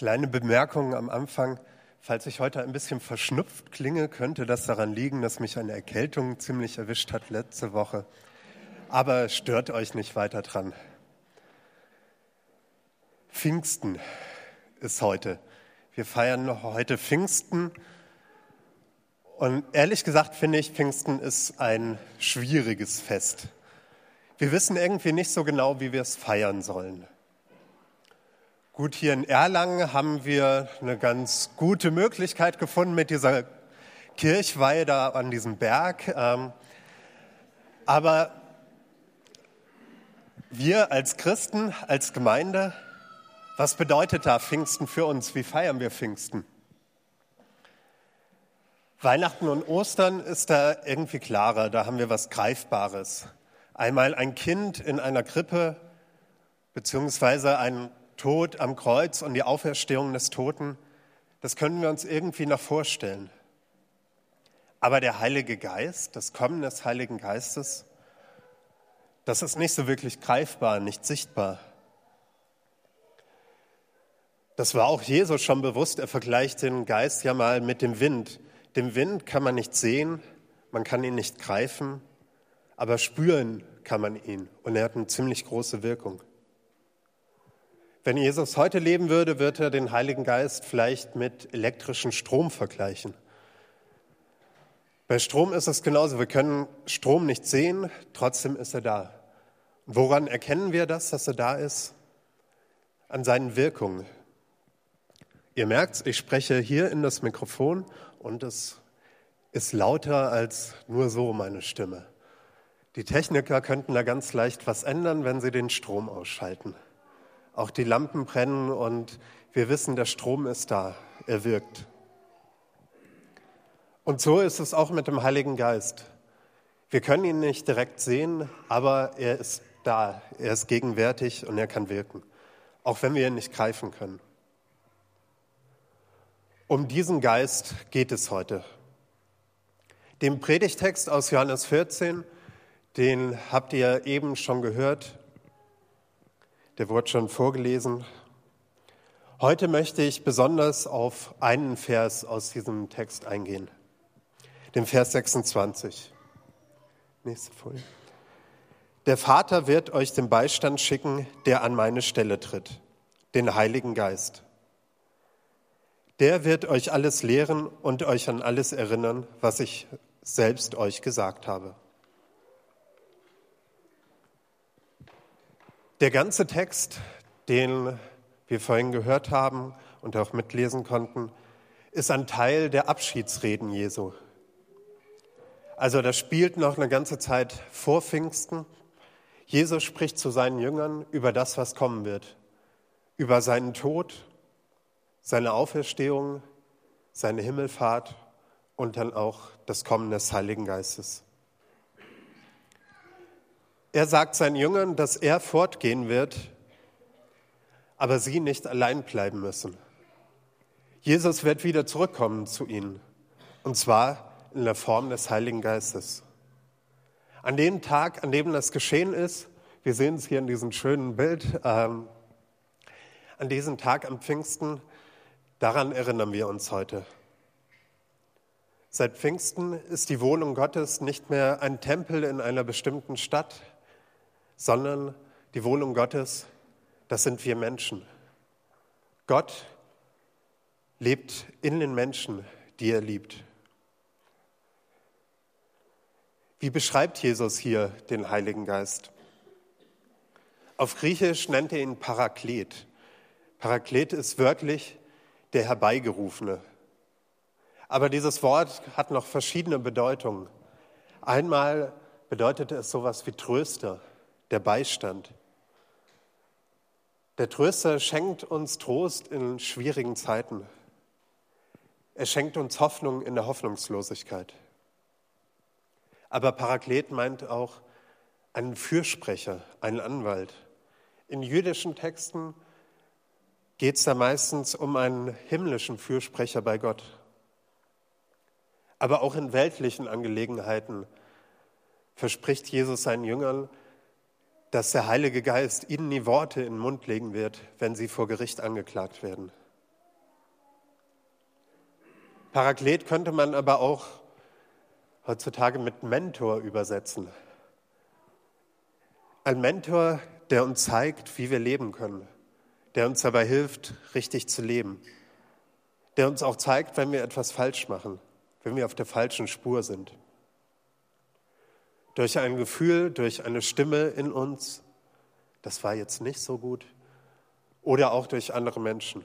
Kleine Bemerkung am Anfang. Falls ich heute ein bisschen verschnupft klinge, könnte das daran liegen, dass mich eine Erkältung ziemlich erwischt hat letzte Woche. Aber stört euch nicht weiter dran. Pfingsten ist heute. Wir feiern heute Pfingsten. Und ehrlich gesagt finde ich, Pfingsten ist ein schwieriges Fest. Wir wissen irgendwie nicht so genau, wie wir es feiern sollen. Gut, hier in Erlangen haben wir eine ganz gute Möglichkeit gefunden mit dieser Kirchweih da an diesem Berg. Ähm, aber wir als Christen, als Gemeinde, was bedeutet da Pfingsten für uns? Wie feiern wir Pfingsten? Weihnachten und Ostern ist da irgendwie klarer, da haben wir was Greifbares. Einmal ein Kind in einer Krippe, beziehungsweise ein Tod am Kreuz und die Auferstehung des Toten, das können wir uns irgendwie noch vorstellen. Aber der Heilige Geist, das Kommen des Heiligen Geistes, das ist nicht so wirklich greifbar, nicht sichtbar. Das war auch Jesus schon bewusst. Er vergleicht den Geist ja mal mit dem Wind. Dem Wind kann man nicht sehen, man kann ihn nicht greifen, aber spüren kann man ihn. Und er hat eine ziemlich große Wirkung. Wenn Jesus heute leben würde, würde er den Heiligen Geist vielleicht mit elektrischem Strom vergleichen. Bei Strom ist es genauso. Wir können Strom nicht sehen, trotzdem ist er da. woran erkennen wir das, dass er da ist? An seinen Wirkungen. Ihr merkt, ich spreche hier in das Mikrofon und es ist lauter als nur so meine Stimme. Die Techniker könnten da ganz leicht was ändern, wenn sie den Strom ausschalten. Auch die Lampen brennen und wir wissen, der Strom ist da, er wirkt. Und so ist es auch mit dem Heiligen Geist. Wir können ihn nicht direkt sehen, aber er ist da, er ist gegenwärtig und er kann wirken, auch wenn wir ihn nicht greifen können. Um diesen Geist geht es heute. Dem Predigtext aus Johannes 14, den habt ihr eben schon gehört, der wurde schon vorgelesen. Heute möchte ich besonders auf einen Vers aus diesem Text eingehen, den Vers 26. Nächste Folie. Der Vater wird euch den Beistand schicken, der an meine Stelle tritt, den Heiligen Geist. Der wird euch alles lehren und euch an alles erinnern, was ich selbst euch gesagt habe. Der ganze Text, den wir vorhin gehört haben und auch mitlesen konnten, ist ein Teil der Abschiedsreden Jesu. Also das spielt noch eine ganze Zeit vor Pfingsten. Jesus spricht zu seinen Jüngern über das, was kommen wird, über seinen Tod, seine Auferstehung, seine Himmelfahrt und dann auch das Kommen des Heiligen Geistes. Er sagt seinen Jüngern, dass er fortgehen wird, aber sie nicht allein bleiben müssen. Jesus wird wieder zurückkommen zu ihnen, und zwar in der Form des Heiligen Geistes. An dem Tag, an dem das geschehen ist, wir sehen es hier in diesem schönen Bild, ähm, an diesem Tag am Pfingsten, daran erinnern wir uns heute. Seit Pfingsten ist die Wohnung Gottes nicht mehr ein Tempel in einer bestimmten Stadt, sondern die Wohnung Gottes, das sind wir Menschen. Gott lebt in den Menschen, die er liebt. Wie beschreibt Jesus hier den Heiligen Geist? Auf Griechisch nennt er ihn Paraklet. Paraklet ist wörtlich der Herbeigerufene. Aber dieses Wort hat noch verschiedene Bedeutungen. Einmal bedeutet es sowas wie Tröster, der Beistand. Der Tröster schenkt uns Trost in schwierigen Zeiten. Er schenkt uns Hoffnung in der Hoffnungslosigkeit. Aber Paraklet meint auch einen Fürsprecher, einen Anwalt. In jüdischen Texten geht es da meistens um einen himmlischen Fürsprecher bei Gott. Aber auch in weltlichen Angelegenheiten verspricht Jesus seinen Jüngern, dass der Heilige Geist ihnen die Worte in den Mund legen wird, wenn sie vor Gericht angeklagt werden. Paraklet könnte man aber auch heutzutage mit Mentor übersetzen. Ein Mentor, der uns zeigt, wie wir leben können, der uns dabei hilft, richtig zu leben, der uns auch zeigt, wenn wir etwas falsch machen, wenn wir auf der falschen Spur sind. Durch ein Gefühl, durch eine Stimme in uns, das war jetzt nicht so gut, oder auch durch andere Menschen.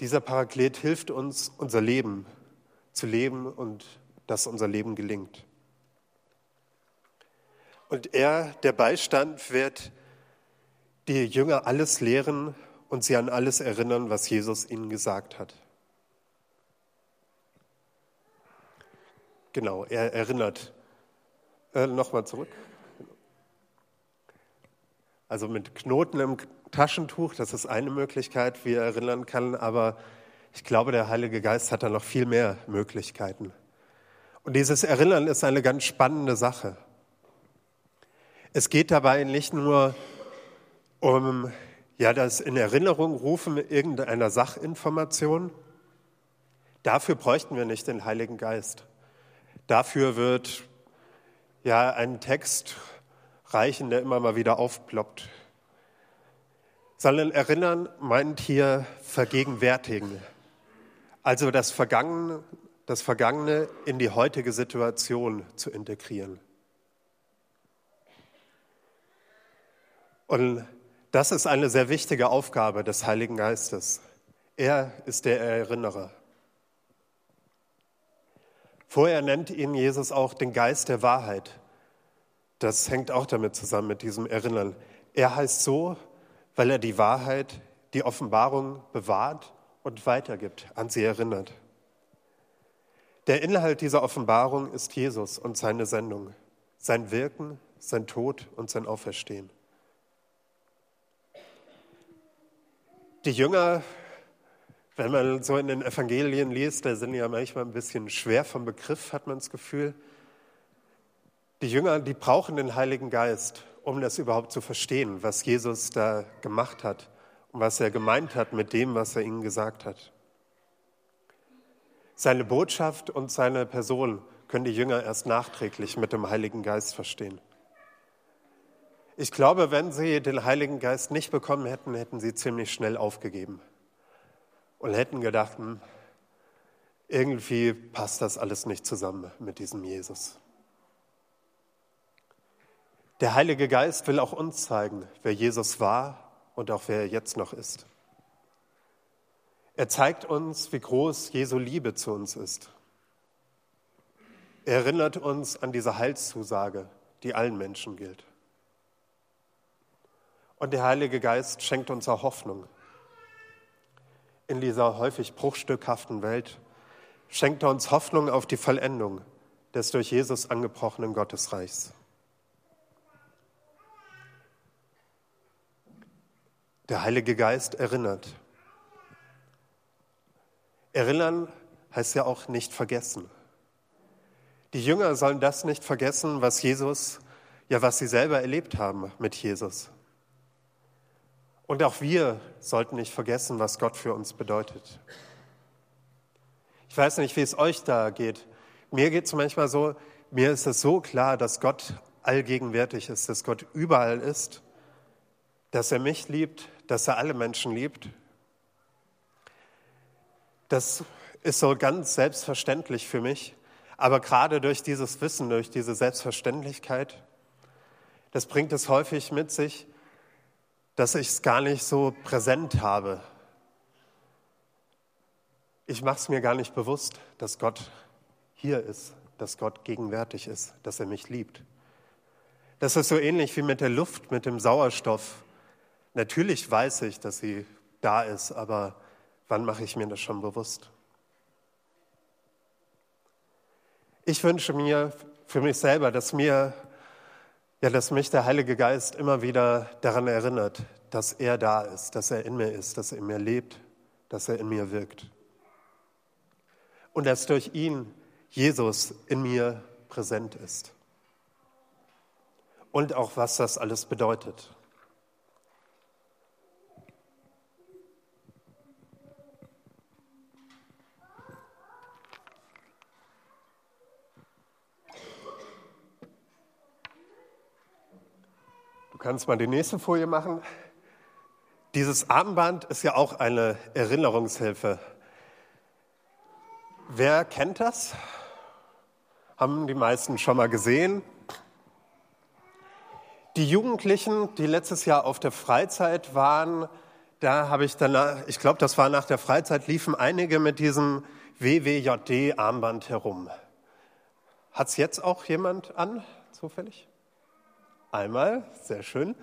Dieser Paraklet hilft uns, unser Leben zu leben und dass unser Leben gelingt. Und er, der Beistand, wird die Jünger alles lehren und sie an alles erinnern, was Jesus ihnen gesagt hat. Genau, er erinnert. Äh, Nochmal zurück. Also mit Knoten im Taschentuch, das ist eine Möglichkeit, wie er erinnern kann, aber ich glaube, der Heilige Geist hat da noch viel mehr Möglichkeiten. Und dieses Erinnern ist eine ganz spannende Sache. Es geht dabei nicht nur um ja, das in Erinnerung rufen irgendeiner Sachinformation. Dafür bräuchten wir nicht den Heiligen Geist. Dafür wird ja ein Text reichen, der immer mal wieder aufploppt. Sondern erinnern meint hier vergegenwärtigen. Also das Vergangene, das Vergangene in die heutige Situation zu integrieren. Und das ist eine sehr wichtige Aufgabe des Heiligen Geistes. Er ist der Erinnerer. Vorher nennt ihn Jesus auch den Geist der Wahrheit. Das hängt auch damit zusammen, mit diesem Erinnern. Er heißt so, weil er die Wahrheit, die Offenbarung bewahrt und weitergibt, an sie erinnert. Der Inhalt dieser Offenbarung ist Jesus und seine Sendung, sein Wirken, sein Tod und sein Auferstehen. Die Jünger, wenn man so in den Evangelien liest, da sind ja manchmal ein bisschen schwer vom Begriff, hat man das Gefühl. Die Jünger, die brauchen den Heiligen Geist, um das überhaupt zu verstehen, was Jesus da gemacht hat und was er gemeint hat mit dem, was er ihnen gesagt hat. Seine Botschaft und seine Person können die Jünger erst nachträglich mit dem Heiligen Geist verstehen. Ich glaube, wenn sie den Heiligen Geist nicht bekommen hätten, hätten sie ziemlich schnell aufgegeben und hätten gedacht, hm, irgendwie passt das alles nicht zusammen mit diesem Jesus. Der Heilige Geist will auch uns zeigen, wer Jesus war und auch wer er jetzt noch ist. Er zeigt uns, wie groß Jesu Liebe zu uns ist. Er erinnert uns an diese Heilszusage, die allen Menschen gilt. Und der Heilige Geist schenkt uns auch Hoffnung. In dieser häufig bruchstückhaften Welt schenkt er uns Hoffnung auf die Vollendung des durch Jesus angebrochenen Gottesreichs. Der Heilige Geist erinnert. Erinnern heißt ja auch nicht vergessen. Die Jünger sollen das nicht vergessen, was Jesus, ja, was sie selber erlebt haben mit Jesus. Und auch wir sollten nicht vergessen, was Gott für uns bedeutet. Ich weiß nicht, wie es euch da geht. Mir geht es manchmal so, mir ist es so klar, dass Gott allgegenwärtig ist, dass Gott überall ist, dass er mich liebt, dass er alle Menschen liebt. Das ist so ganz selbstverständlich für mich. Aber gerade durch dieses Wissen, durch diese Selbstverständlichkeit, das bringt es häufig mit sich, dass ich es gar nicht so präsent habe. Ich mache es mir gar nicht bewusst, dass Gott hier ist, dass Gott gegenwärtig ist, dass er mich liebt. Das ist so ähnlich wie mit der Luft, mit dem Sauerstoff. Natürlich weiß ich, dass sie da ist, aber wann mache ich mir das schon bewusst? Ich wünsche mir für mich selber, dass mir ja, dass mich der Heilige Geist immer wieder daran erinnert, dass er da ist, dass er in mir ist, dass er in mir lebt, dass er in mir wirkt. Und dass durch ihn Jesus in mir präsent ist. Und auch was das alles bedeutet. Kannst mal die nächste Folie machen. Dieses Armband ist ja auch eine Erinnerungshilfe. Wer kennt das? Haben die meisten schon mal gesehen. Die Jugendlichen, die letztes Jahr auf der Freizeit waren, da habe ich danach, ich glaube, das war nach der Freizeit, liefen einige mit diesem WWJD-Armband herum. Hat es jetzt auch jemand an, zufällig? Einmal, sehr schön.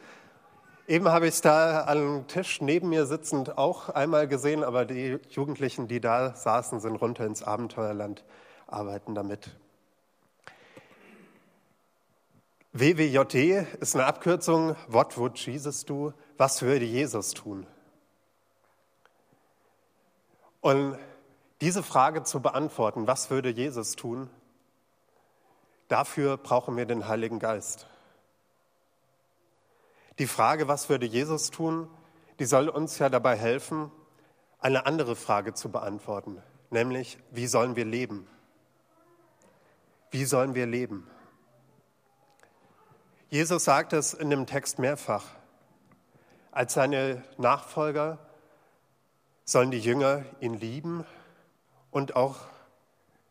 Eben habe ich es da am Tisch neben mir sitzend auch einmal gesehen, aber die Jugendlichen, die da saßen, sind runter ins Abenteuerland, arbeiten damit. WWJD ist eine Abkürzung, What would Jesus do? Was würde Jesus tun? Und diese Frage zu beantworten, was würde Jesus tun, dafür brauchen wir den Heiligen Geist. Die Frage, was würde Jesus tun, die soll uns ja dabei helfen, eine andere Frage zu beantworten, nämlich, wie sollen wir leben? Wie sollen wir leben? Jesus sagt es in dem Text mehrfach. Als seine Nachfolger sollen die Jünger ihn lieben und auch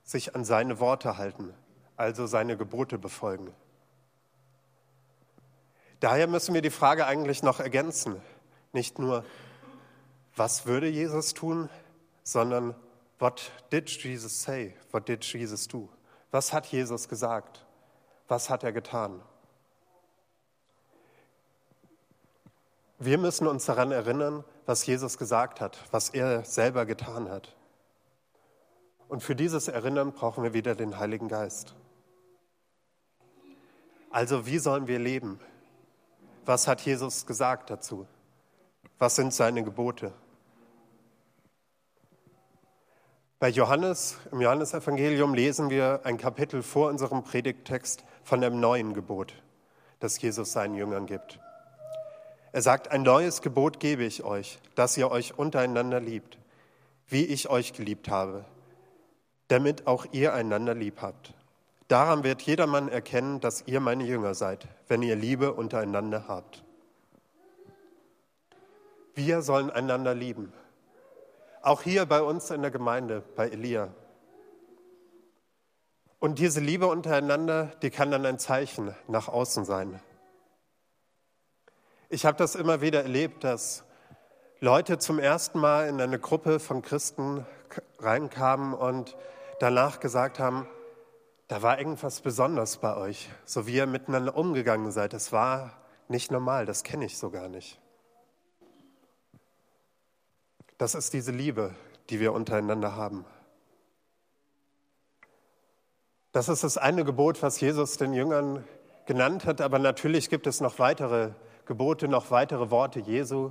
sich an seine Worte halten, also seine Gebote befolgen. Daher müssen wir die Frage eigentlich noch ergänzen. Nicht nur, was würde Jesus tun, sondern, what did Jesus say? What did Jesus do? Was hat Jesus gesagt? Was hat er getan? Wir müssen uns daran erinnern, was Jesus gesagt hat, was er selber getan hat. Und für dieses Erinnern brauchen wir wieder den Heiligen Geist. Also wie sollen wir leben? Was hat Jesus gesagt dazu? Was sind seine Gebote? Bei Johannes, im Johannesevangelium lesen wir ein Kapitel vor unserem Predigttext von dem neuen Gebot, das Jesus seinen Jüngern gibt. Er sagt, ein neues Gebot gebe ich euch, dass ihr euch untereinander liebt, wie ich euch geliebt habe, damit auch ihr einander lieb habt. Daran wird jedermann erkennen, dass ihr meine Jünger seid, wenn ihr Liebe untereinander habt. Wir sollen einander lieben. Auch hier bei uns in der Gemeinde, bei Elia. Und diese Liebe untereinander, die kann dann ein Zeichen nach außen sein. Ich habe das immer wieder erlebt, dass Leute zum ersten Mal in eine Gruppe von Christen reinkamen und danach gesagt haben, da war irgendwas Besonderes bei euch, so wie ihr miteinander umgegangen seid. Das war nicht normal, das kenne ich so gar nicht. Das ist diese Liebe, die wir untereinander haben. Das ist das eine Gebot, was Jesus den Jüngern genannt hat, aber natürlich gibt es noch weitere Gebote, noch weitere Worte Jesu.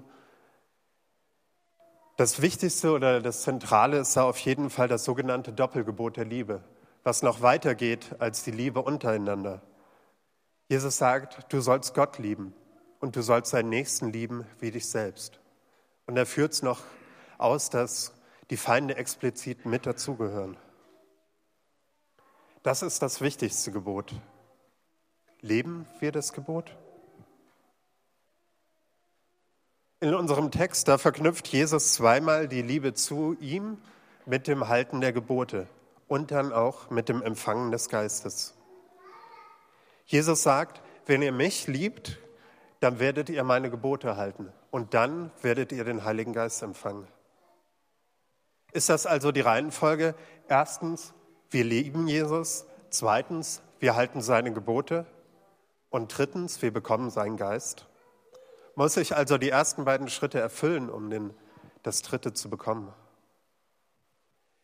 Das Wichtigste oder das Zentrale ist da auf jeden Fall das sogenannte Doppelgebot der Liebe, was noch weiter geht als die Liebe untereinander. Jesus sagt, du sollst Gott lieben und du sollst deinen Nächsten lieben wie dich selbst. Und er führt es noch aus, dass die Feinde explizit mit dazugehören. Das ist das wichtigste Gebot. Leben wir das Gebot? In unserem Text, da verknüpft Jesus zweimal die Liebe zu ihm mit dem Halten der Gebote und dann auch mit dem Empfangen des Geistes. Jesus sagt, wenn ihr mich liebt, dann werdet ihr meine Gebote halten und dann werdet ihr den Heiligen Geist empfangen. Ist das also die Reihenfolge? Erstens, wir lieben Jesus. Zweitens, wir halten seine Gebote. Und drittens, wir bekommen seinen Geist muss ich also die ersten beiden Schritte erfüllen, um den, das dritte zu bekommen.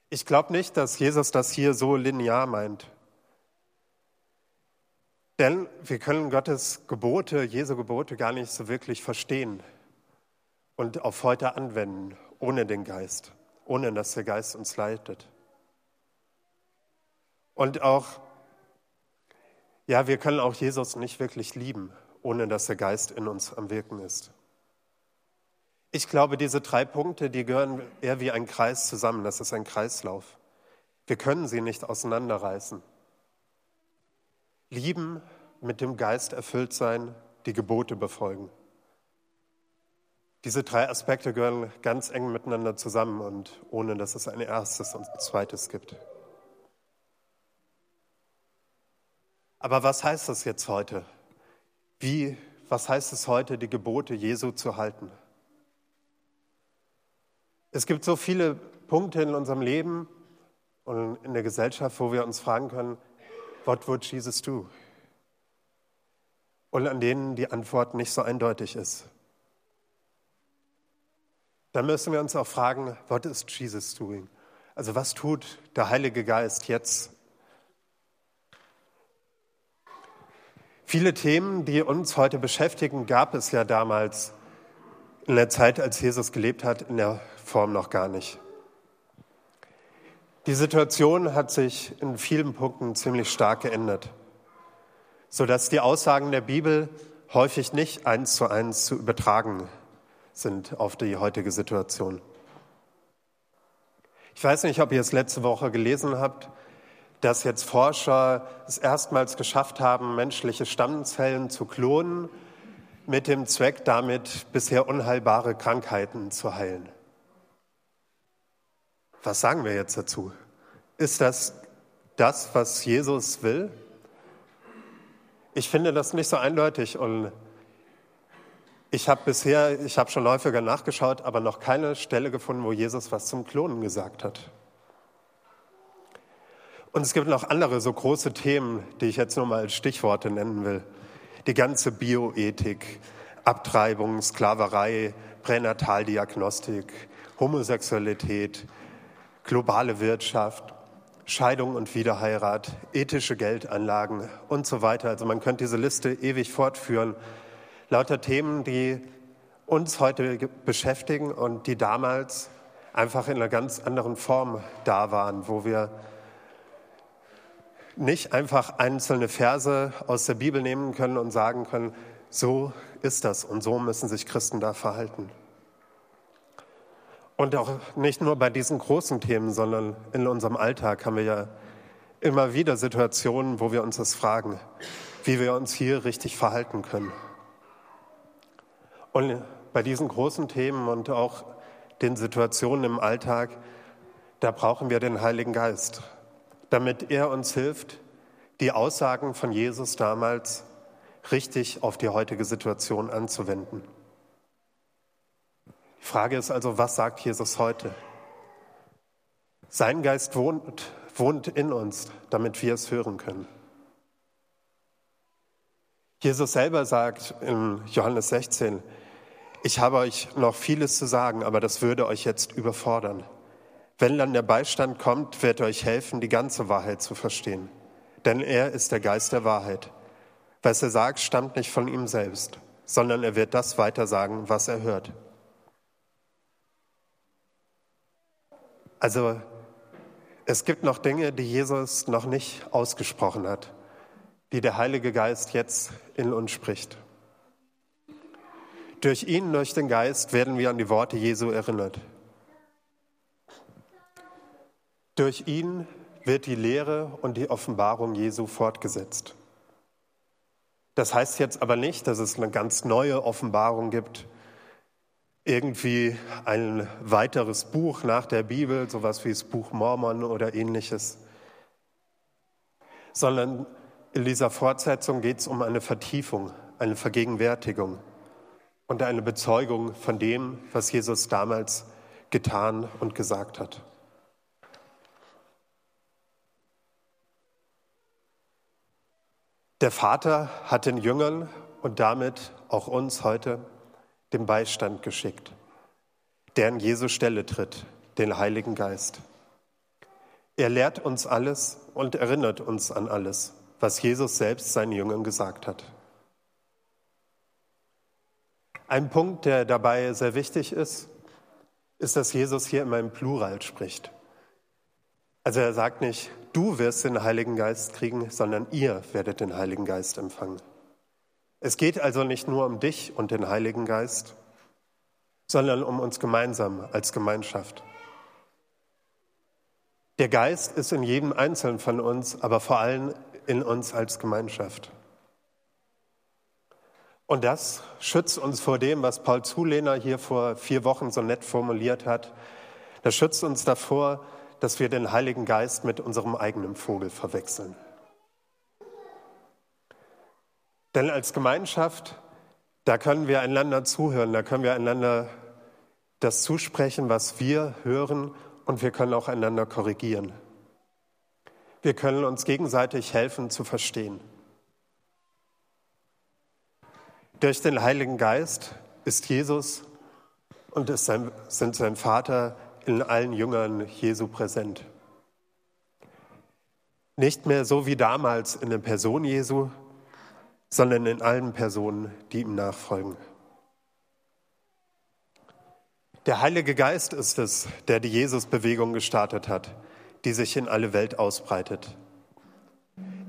Ich glaube nicht, dass Jesus das hier so linear meint. Denn wir können Gottes Gebote, Jesu Gebote gar nicht so wirklich verstehen und auf heute anwenden, ohne den Geist, ohne dass der Geist uns leitet. Und auch, ja, wir können auch Jesus nicht wirklich lieben, ohne dass der Geist in uns am Wirken ist. Ich glaube, diese drei Punkte, die gehören eher wie ein Kreis zusammen. Das ist ein Kreislauf. Wir können sie nicht auseinanderreißen. Lieben, mit dem Geist erfüllt sein die Gebote befolgen. Diese drei Aspekte gehören ganz eng miteinander zusammen und ohne dass es ein erstes und ein zweites gibt. Aber was heißt das jetzt heute? Wie, was heißt es heute, die Gebote Jesu zu halten? Es gibt so viele Punkte in unserem Leben und in der Gesellschaft, wo wir uns fragen können, what would Jesus do? Und an denen die Antwort nicht so eindeutig ist. Dann müssen wir uns auch fragen, what is Jesus doing? Also was tut der Heilige Geist jetzt Viele Themen, die uns heute beschäftigen, gab es ja damals in der Zeit, als Jesus gelebt hat, in der Form noch gar nicht. Die Situation hat sich in vielen Punkten ziemlich stark geändert, sodass die Aussagen der Bibel häufig nicht eins zu eins zu übertragen sind auf die heutige Situation. Ich weiß nicht, ob ihr es letzte Woche gelesen habt dass jetzt Forscher es erstmals geschafft haben, menschliche Stammzellen zu klonen, mit dem Zweck, damit bisher unheilbare Krankheiten zu heilen. Was sagen wir jetzt dazu? Ist das das, was Jesus will? Ich finde das nicht so eindeutig und ich habe bisher, ich habe schon häufiger nachgeschaut, aber noch keine Stelle gefunden, wo Jesus was zum Klonen gesagt hat. Und es gibt noch andere so große Themen, die ich jetzt nur mal als Stichworte nennen will. Die ganze Bioethik, Abtreibung, Sklaverei, Pränataldiagnostik, Homosexualität, globale Wirtschaft, Scheidung und Wiederheirat, ethische Geldanlagen und so weiter. Also man könnte diese Liste ewig fortführen. Lauter Themen, die uns heute beschäftigen und die damals einfach in einer ganz anderen Form da waren, wo wir nicht einfach einzelne Verse aus der Bibel nehmen können und sagen können, so ist das und so müssen sich Christen da verhalten. Und auch nicht nur bei diesen großen Themen, sondern in unserem Alltag haben wir ja immer wieder Situationen, wo wir uns das fragen, wie wir uns hier richtig verhalten können. Und bei diesen großen Themen und auch den Situationen im Alltag, da brauchen wir den Heiligen Geist damit er uns hilft, die Aussagen von Jesus damals richtig auf die heutige Situation anzuwenden. Die Frage ist also, was sagt Jesus heute? Sein Geist wohnt, wohnt in uns, damit wir es hören können. Jesus selber sagt in Johannes 16, ich habe euch noch vieles zu sagen, aber das würde euch jetzt überfordern. Wenn dann der Beistand kommt, wird er euch helfen, die ganze Wahrheit zu verstehen. Denn er ist der Geist der Wahrheit. Was er sagt, stammt nicht von ihm selbst, sondern er wird das weitersagen, was er hört. Also es gibt noch Dinge, die Jesus noch nicht ausgesprochen hat, die der Heilige Geist jetzt in uns spricht. Durch ihn, durch den Geist werden wir an die Worte Jesu erinnert. Durch ihn wird die Lehre und die Offenbarung Jesu fortgesetzt. Das heißt jetzt aber nicht, dass es eine ganz neue Offenbarung gibt, irgendwie ein weiteres Buch nach der Bibel, sowas wie das Buch Mormon oder ähnliches, sondern in dieser Fortsetzung geht es um eine Vertiefung, eine Vergegenwärtigung und eine Bezeugung von dem, was Jesus damals getan und gesagt hat. Der Vater hat den Jüngern und damit auch uns heute den Beistand geschickt, der an Jesu Stelle tritt, den Heiligen Geist. Er lehrt uns alles und erinnert uns an alles, was Jesus selbst seinen Jüngern gesagt hat. Ein Punkt, der dabei sehr wichtig ist, ist, dass Jesus hier immer im Plural spricht. Also er sagt nicht, du wirst den Heiligen Geist kriegen, sondern ihr werdet den Heiligen Geist empfangen. Es geht also nicht nur um dich und den Heiligen Geist, sondern um uns gemeinsam als Gemeinschaft. Der Geist ist in jedem Einzelnen von uns, aber vor allem in uns als Gemeinschaft. Und das schützt uns vor dem, was Paul Zulehner hier vor vier Wochen so nett formuliert hat. Das schützt uns davor, dass wir den Heiligen Geist mit unserem eigenen Vogel verwechseln. Denn als Gemeinschaft, da können wir einander zuhören, da können wir einander das zusprechen, was wir hören und wir können auch einander korrigieren. Wir können uns gegenseitig helfen zu verstehen. Durch den Heiligen Geist ist Jesus und ist sein, sind sein Vater in allen Jüngern Jesu präsent. Nicht mehr so wie damals in der Person Jesu, sondern in allen Personen, die ihm nachfolgen. Der Heilige Geist ist es, der die Jesus-Bewegung gestartet hat, die sich in alle Welt ausbreitet.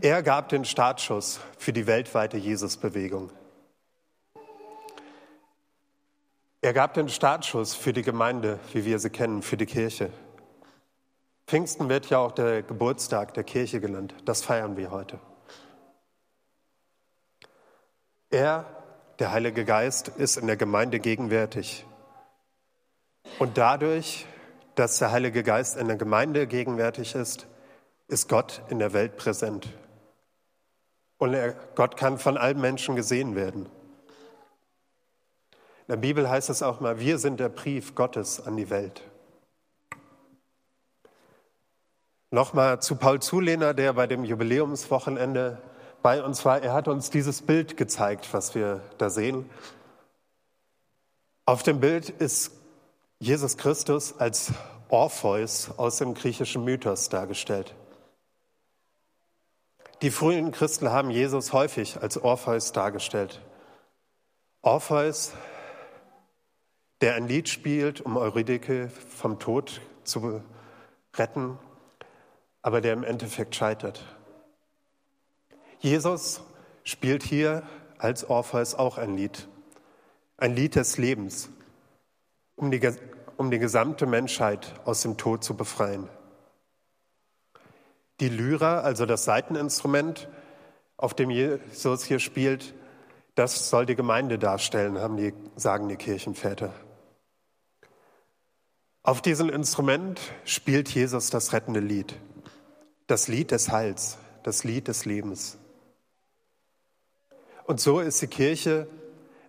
Er gab den Startschuss für die weltweite Jesus-Bewegung. Er gab den Startschuss für die Gemeinde, wie wir sie kennen, für die Kirche. Pfingsten wird ja auch der Geburtstag der Kirche genannt. Das feiern wir heute. Er, der Heilige Geist, ist in der Gemeinde gegenwärtig. Und dadurch, dass der Heilige Geist in der Gemeinde gegenwärtig ist, ist Gott in der Welt präsent. Und Gott kann von allen Menschen gesehen werden. In der Bibel heißt es auch mal, wir sind der Brief Gottes an die Welt. Nochmal zu Paul Zulehner, der bei dem Jubiläumswochenende bei uns war. Er hat uns dieses Bild gezeigt, was wir da sehen. Auf dem Bild ist Jesus Christus als Orpheus aus dem griechischen Mythos dargestellt. Die frühen Christen haben Jesus häufig als Orpheus dargestellt. Orpheus der ein Lied spielt, um Eurydike vom Tod zu retten, aber der im Endeffekt scheitert. Jesus spielt hier als Orpheus auch ein Lied, ein Lied des Lebens, um die, um die gesamte Menschheit aus dem Tod zu befreien. Die Lyra, also das Saiteninstrument, auf dem Jesus hier spielt, das soll die Gemeinde darstellen, haben die, sagen die Kirchenväter. Auf diesem Instrument spielt Jesus das rettende Lied, das Lied des Heils, das Lied des Lebens. Und so ist die Kirche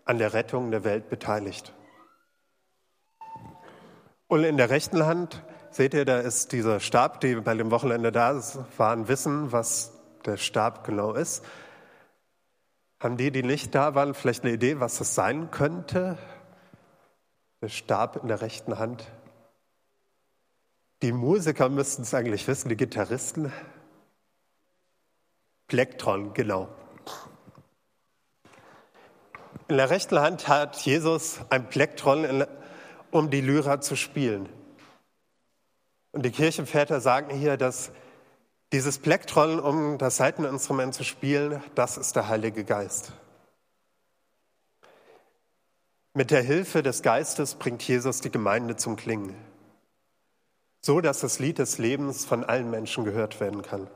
an der Rettung der Welt beteiligt. Und in der rechten Hand seht ihr, da ist dieser Stab, die bei dem Wochenende da waren, wissen, was der Stab genau ist. Haben die, die nicht da waren, vielleicht eine Idee, was das sein könnte? Der Stab in der rechten Hand. Die Musiker müssten es eigentlich wissen, die Gitarristen. Plektron, genau. In der rechten Hand hat Jesus ein Plektron, um die Lyra zu spielen. Und die Kirchenväter sagen hier, dass dieses Plektron, um das Saiteninstrument zu spielen, das ist der Heilige Geist. Mit der Hilfe des Geistes bringt Jesus die Gemeinde zum Klingen so dass das Lied des Lebens von allen Menschen gehört werden kann.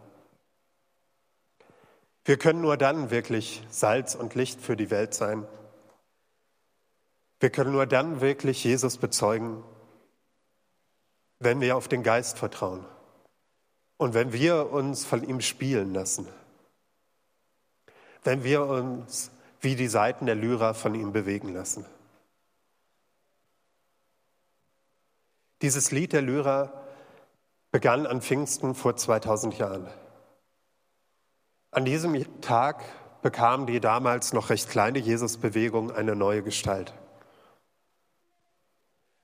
Wir können nur dann wirklich Salz und Licht für die Welt sein. Wir können nur dann wirklich Jesus bezeugen, wenn wir auf den Geist vertrauen und wenn wir uns von ihm spielen lassen, wenn wir uns wie die Seiten der Lyra von ihm bewegen lassen. Dieses Lied der Lyra begann an Pfingsten vor 2000 Jahren. An diesem Tag bekam die damals noch recht kleine Jesusbewegung eine neue Gestalt.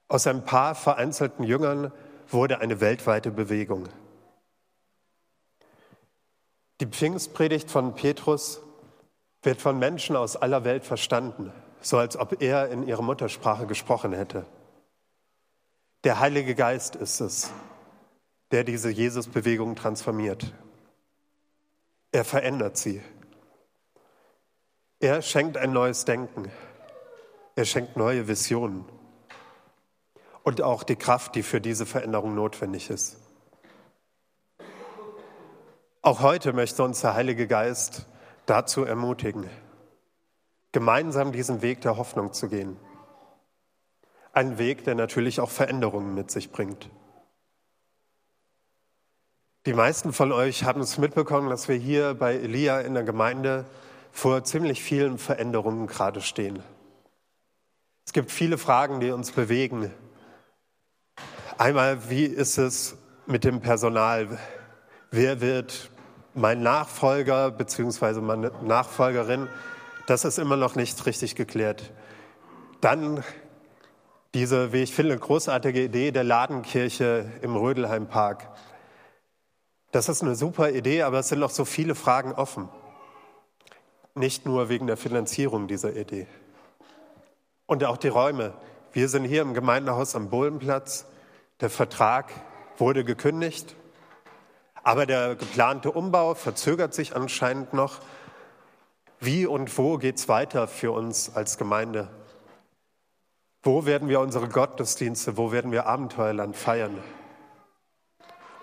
Aus ein paar vereinzelten Jüngern wurde eine weltweite Bewegung. Die Pfingstpredigt von Petrus wird von Menschen aus aller Welt verstanden, so als ob er in ihrer Muttersprache gesprochen hätte. Der Heilige Geist ist es, der diese Jesus-Bewegung transformiert. Er verändert sie. Er schenkt ein neues Denken. Er schenkt neue Visionen und auch die Kraft, die für diese Veränderung notwendig ist. Auch heute möchte uns der Heilige Geist dazu ermutigen. gemeinsam diesen Weg der Hoffnung zu gehen. Ein Weg, der natürlich auch Veränderungen mit sich bringt. Die meisten von euch haben es mitbekommen, dass wir hier bei Elia in der Gemeinde vor ziemlich vielen Veränderungen gerade stehen. Es gibt viele Fragen, die uns bewegen. Einmal, wie ist es mit dem Personal? Wer wird mein Nachfolger bzw. meine Nachfolgerin? Das ist immer noch nicht richtig geklärt. Dann diese, wie ich finde, großartige Idee der Ladenkirche im Rödelheimpark. Das ist eine super Idee, aber es sind noch so viele Fragen offen. Nicht nur wegen der Finanzierung dieser Idee. Und auch die Räume. Wir sind hier im Gemeindehaus am Bohlenplatz. Der Vertrag wurde gekündigt, aber der geplante Umbau verzögert sich anscheinend noch. Wie und wo geht es weiter für uns als Gemeinde? Wo werden wir unsere Gottesdienste, wo werden wir Abenteuerland feiern?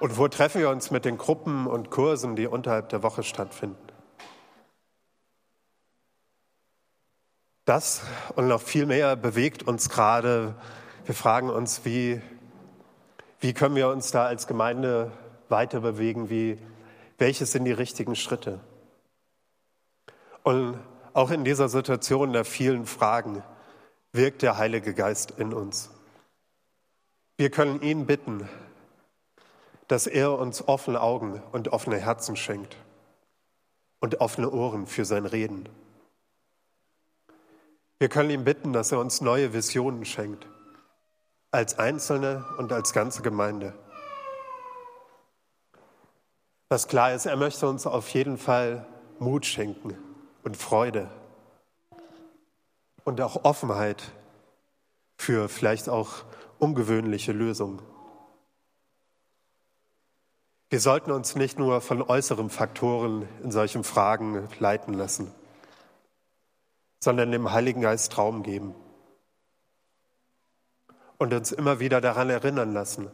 Und wo treffen wir uns mit den Gruppen und Kursen, die unterhalb der Woche stattfinden? Das und noch viel mehr bewegt uns gerade. Wir fragen uns, wie, wie können wir uns da als Gemeinde weiter bewegen? Wie, welche sind die richtigen Schritte? Und auch in dieser Situation der vielen Fragen wirkt der Heilige Geist in uns. Wir können ihn bitten, dass er uns offene Augen und offene Herzen schenkt und offene Ohren für sein Reden. Wir können ihn bitten, dass er uns neue Visionen schenkt, als Einzelne und als ganze Gemeinde. Was klar ist, er möchte uns auf jeden Fall Mut schenken und Freude und auch Offenheit für vielleicht auch ungewöhnliche Lösungen. Wir sollten uns nicht nur von äußeren Faktoren in solchen Fragen leiten lassen sondern dem Heiligen Geist Raum geben und uns immer wieder daran erinnern lassen,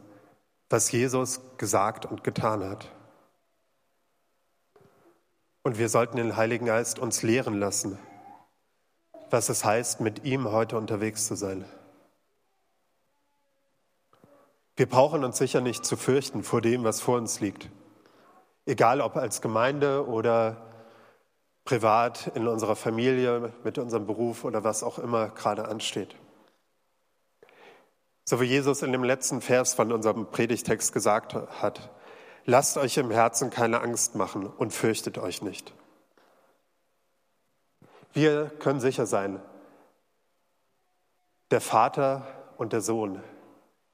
was Jesus gesagt und getan hat. Und wir sollten den Heiligen Geist uns lehren lassen, was es heißt, mit ihm heute unterwegs zu sein. Wir brauchen uns sicher nicht zu fürchten vor dem, was vor uns liegt. Egal ob als Gemeinde oder privat, in unserer Familie, mit unserem Beruf oder was auch immer gerade ansteht. So wie Jesus in dem letzten Vers von unserem Predigtext gesagt hat, lasst euch im Herzen keine Angst machen und fürchtet euch nicht. Wir können sicher sein, der Vater und der Sohn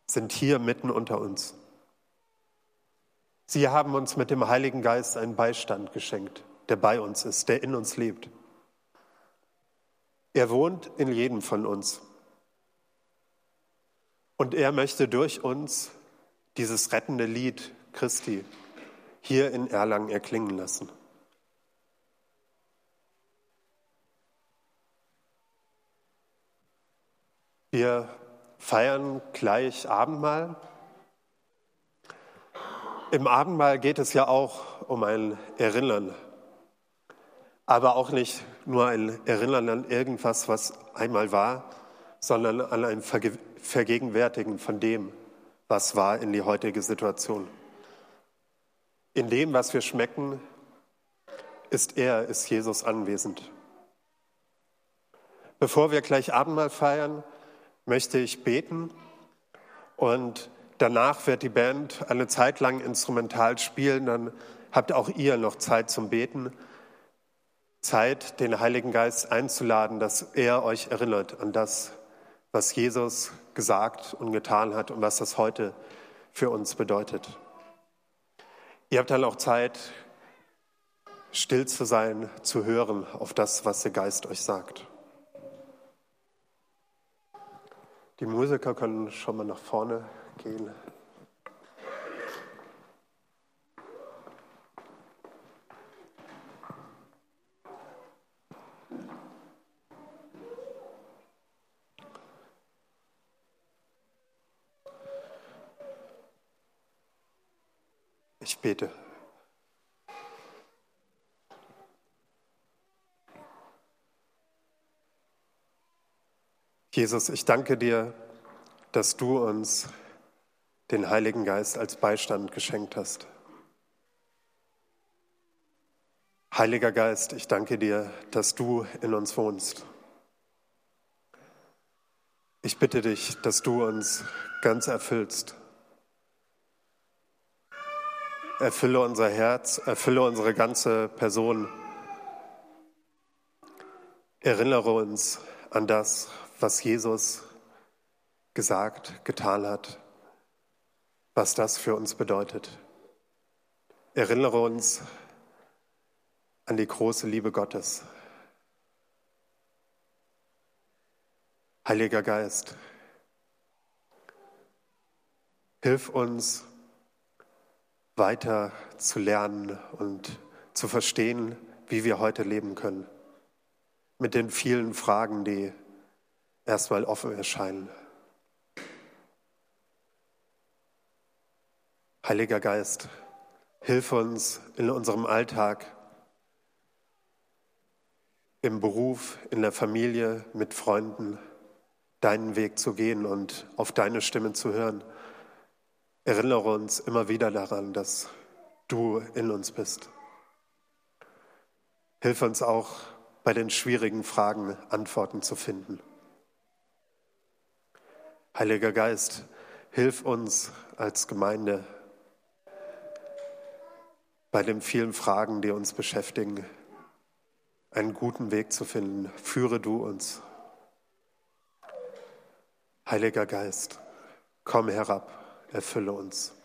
sind hier mitten unter uns. Sie haben uns mit dem Heiligen Geist einen Beistand geschenkt der bei uns ist, der in uns lebt. Er wohnt in jedem von uns. Und er möchte durch uns dieses rettende Lied Christi hier in Erlangen erklingen lassen. Wir feiern gleich Abendmahl. Im Abendmahl geht es ja auch um ein Erinnern aber auch nicht nur ein Erinnern an irgendwas, was einmal war, sondern an ein Vergegenwärtigen von dem, was war in die heutige Situation. In dem, was wir schmecken, ist er, ist Jesus anwesend. Bevor wir gleich Abendmahl feiern, möchte ich beten und danach wird die Band eine Zeit lang instrumental spielen, dann habt auch ihr noch Zeit zum Beten. Zeit, den Heiligen Geist einzuladen, dass er euch erinnert an das, was Jesus gesagt und getan hat und was das heute für uns bedeutet. Ihr habt dann auch Zeit, still zu sein, zu hören auf das, was der Geist euch sagt. Die Musiker können schon mal nach vorne gehen. Ich bete. Jesus, ich danke dir, dass du uns den Heiligen Geist als Beistand geschenkt hast. Heiliger Geist, ich danke dir, dass du in uns wohnst. Ich bitte dich, dass du uns ganz erfüllst. Erfülle unser Herz, erfülle unsere ganze Person. Erinnere uns an das, was Jesus gesagt, getan hat, was das für uns bedeutet. Erinnere uns an die große Liebe Gottes. Heiliger Geist, hilf uns weiter zu lernen und zu verstehen, wie wir heute leben können. Mit den vielen Fragen, die erstmal offen erscheinen. Heiliger Geist, hilf uns in unserem Alltag, im Beruf, in der Familie, mit Freunden, deinen Weg zu gehen und auf deine Stimme zu hören. Erinnere uns immer wieder daran, dass du in uns bist. Hilf uns auch bei den schwierigen Fragen Antworten zu finden. Heiliger Geist, hilf uns als Gemeinde bei den vielen Fragen, die uns beschäftigen, einen guten Weg zu finden. Führe du uns. Heiliger Geist, komm herab, erfülle uns.